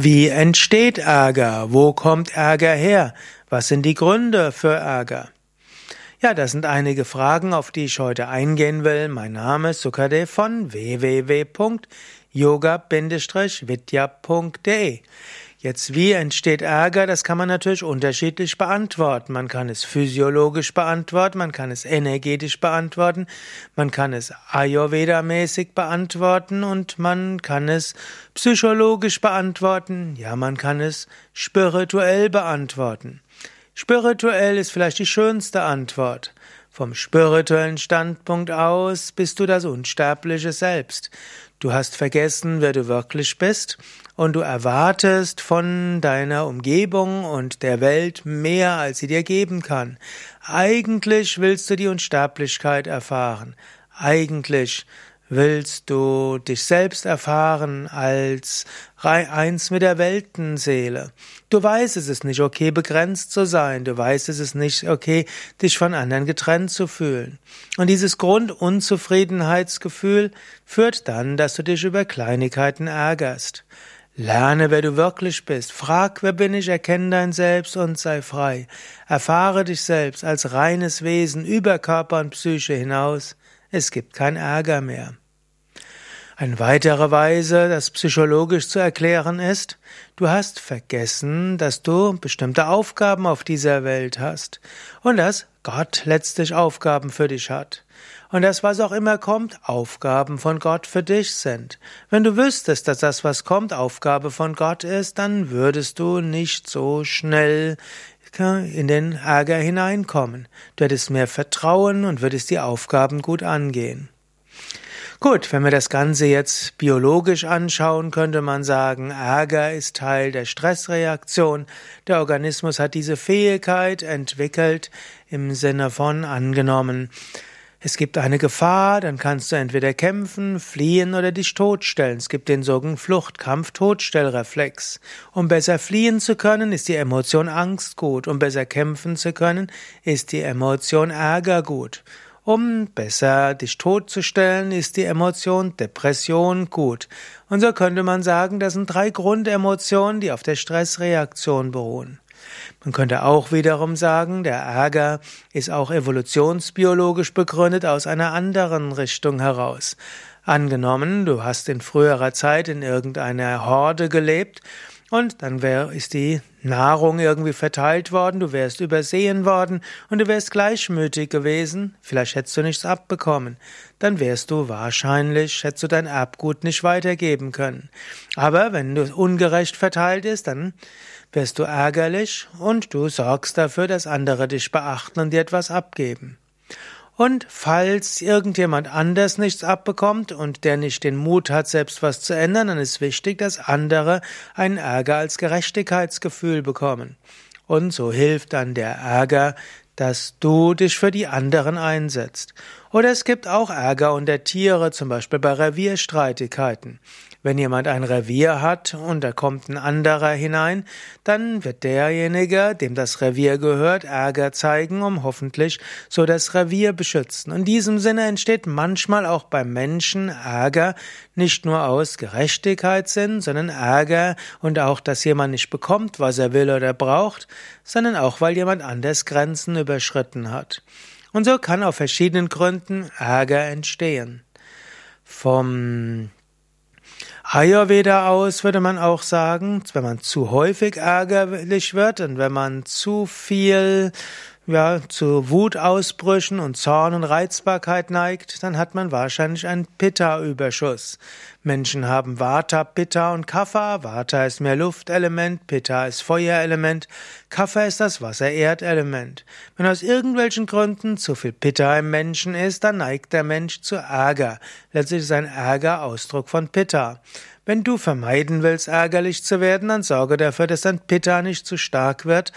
Wie entsteht Ärger? Wo kommt Ärger her? Was sind die Gründe für Ärger? Ja, das sind einige Fragen, auf die ich heute eingehen will. Mein Name ist Sukadev von www.yoga-vidya.de. Jetzt, wie entsteht Ärger? Das kann man natürlich unterschiedlich beantworten. Man kann es physiologisch beantworten, man kann es energetisch beantworten, man kann es Ayurveda-mäßig beantworten und man kann es psychologisch beantworten. Ja, man kann es spirituell beantworten. Spirituell ist vielleicht die schönste Antwort. Vom spirituellen Standpunkt aus bist du das unsterbliche Selbst. Du hast vergessen, wer du wirklich bist und du erwartest von deiner Umgebung und der Welt mehr, als sie dir geben kann. Eigentlich willst du die Unsterblichkeit erfahren. Eigentlich willst du dich selbst erfahren als eins mit der Weltenseele. Du weißt, es ist nicht okay, begrenzt zu sein. Du weißt, es ist nicht okay, dich von anderen getrennt zu fühlen. Und dieses Grundunzufriedenheitsgefühl führt dann, dass du dich über Kleinigkeiten ärgerst. Lerne, wer du wirklich bist. Frag, wer bin ich, erkenne dein Selbst und sei frei. Erfahre dich selbst als reines Wesen über Körper und Psyche hinaus. Es gibt kein Ärger mehr. Eine weitere Weise, das psychologisch zu erklären ist, du hast vergessen, dass du bestimmte Aufgaben auf dieser Welt hast und dass Gott letztlich Aufgaben für dich hat. Und dass was auch immer kommt, Aufgaben von Gott für dich sind. Wenn du wüsstest, dass das, was kommt, Aufgabe von Gott ist, dann würdest du nicht so schnell in den Ärger hineinkommen. Du hättest mehr Vertrauen und würdest die Aufgaben gut angehen. Gut, wenn wir das Ganze jetzt biologisch anschauen, könnte man sagen, Ärger ist Teil der Stressreaktion. Der Organismus hat diese Fähigkeit entwickelt im Sinne von angenommen. Es gibt eine Gefahr, dann kannst du entweder kämpfen, fliehen oder dich totstellen. Es gibt den sogenannten Fluchtkampf-Totstellreflex. Um besser fliehen zu können, ist die Emotion Angst gut. Um besser kämpfen zu können, ist die Emotion Ärger gut. Um besser dich totzustellen, ist die Emotion Depression gut. Und so könnte man sagen, das sind drei Grundemotionen, die auf der Stressreaktion beruhen. Man könnte auch wiederum sagen, der Ärger ist auch evolutionsbiologisch begründet aus einer anderen Richtung heraus. Angenommen, du hast in früherer Zeit in irgendeiner Horde gelebt und dann wär, ist die Nahrung irgendwie verteilt worden, du wärst übersehen worden und du wärst gleichmütig gewesen, vielleicht hättest du nichts abbekommen, dann wärst du wahrscheinlich, hättest du dein Erbgut nicht weitergeben können. Aber wenn du ungerecht verteilt ist, dann wärst du ärgerlich und du sorgst dafür, dass andere dich beachten und dir etwas abgeben. Und falls irgendjemand anders nichts abbekommt und der nicht den Mut hat, selbst was zu ändern, dann ist wichtig, dass andere einen Ärger als Gerechtigkeitsgefühl bekommen. Und so hilft dann der Ärger, dass du dich für die anderen einsetzt. Oder es gibt auch Ärger unter Tiere, zum Beispiel bei Revierstreitigkeiten. Wenn jemand ein Revier hat und da kommt ein anderer hinein, dann wird derjenige, dem das Revier gehört, Ärger zeigen, um hoffentlich so das Revier beschützen. In diesem Sinne entsteht manchmal auch beim Menschen Ärger, nicht nur aus Gerechtigkeitssinn, sondern Ärger und auch, dass jemand nicht bekommt, was er will oder braucht, sondern auch, weil jemand anders Grenzen überschritten hat. Und so kann auf verschiedenen Gründen Ärger entstehen. Vom Ayurveda aus würde man auch sagen, wenn man zu häufig ärgerlich wird und wenn man zu viel ja, zu Wutausbrüchen und Zorn und Reizbarkeit neigt, dann hat man wahrscheinlich einen Pitta-Überschuss. Menschen haben Vata, Pitta und Kapha. Vata ist mehr Luftelement, Pitta ist Feuerelement, Kapha ist das Wasser-Erdelement. Wenn aus irgendwelchen Gründen zu viel Pitta im Menschen ist, dann neigt der Mensch zu Ärger. Letztlich ist ein Ärger Ausdruck von Pitta. Wenn du vermeiden willst, ärgerlich zu werden, dann sorge dafür, dass dein Pitta nicht zu stark wird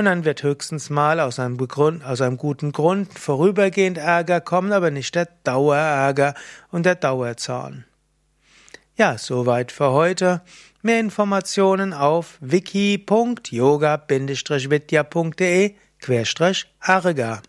und dann wird höchstens mal aus einem, Begrund, aus einem guten Grund vorübergehend Ärger kommen, aber nicht der Dauerärger und der Dauerzorn. Ja, soweit für heute. Mehr Informationen auf wiki.yoga-vidya.de Querstrich Arga.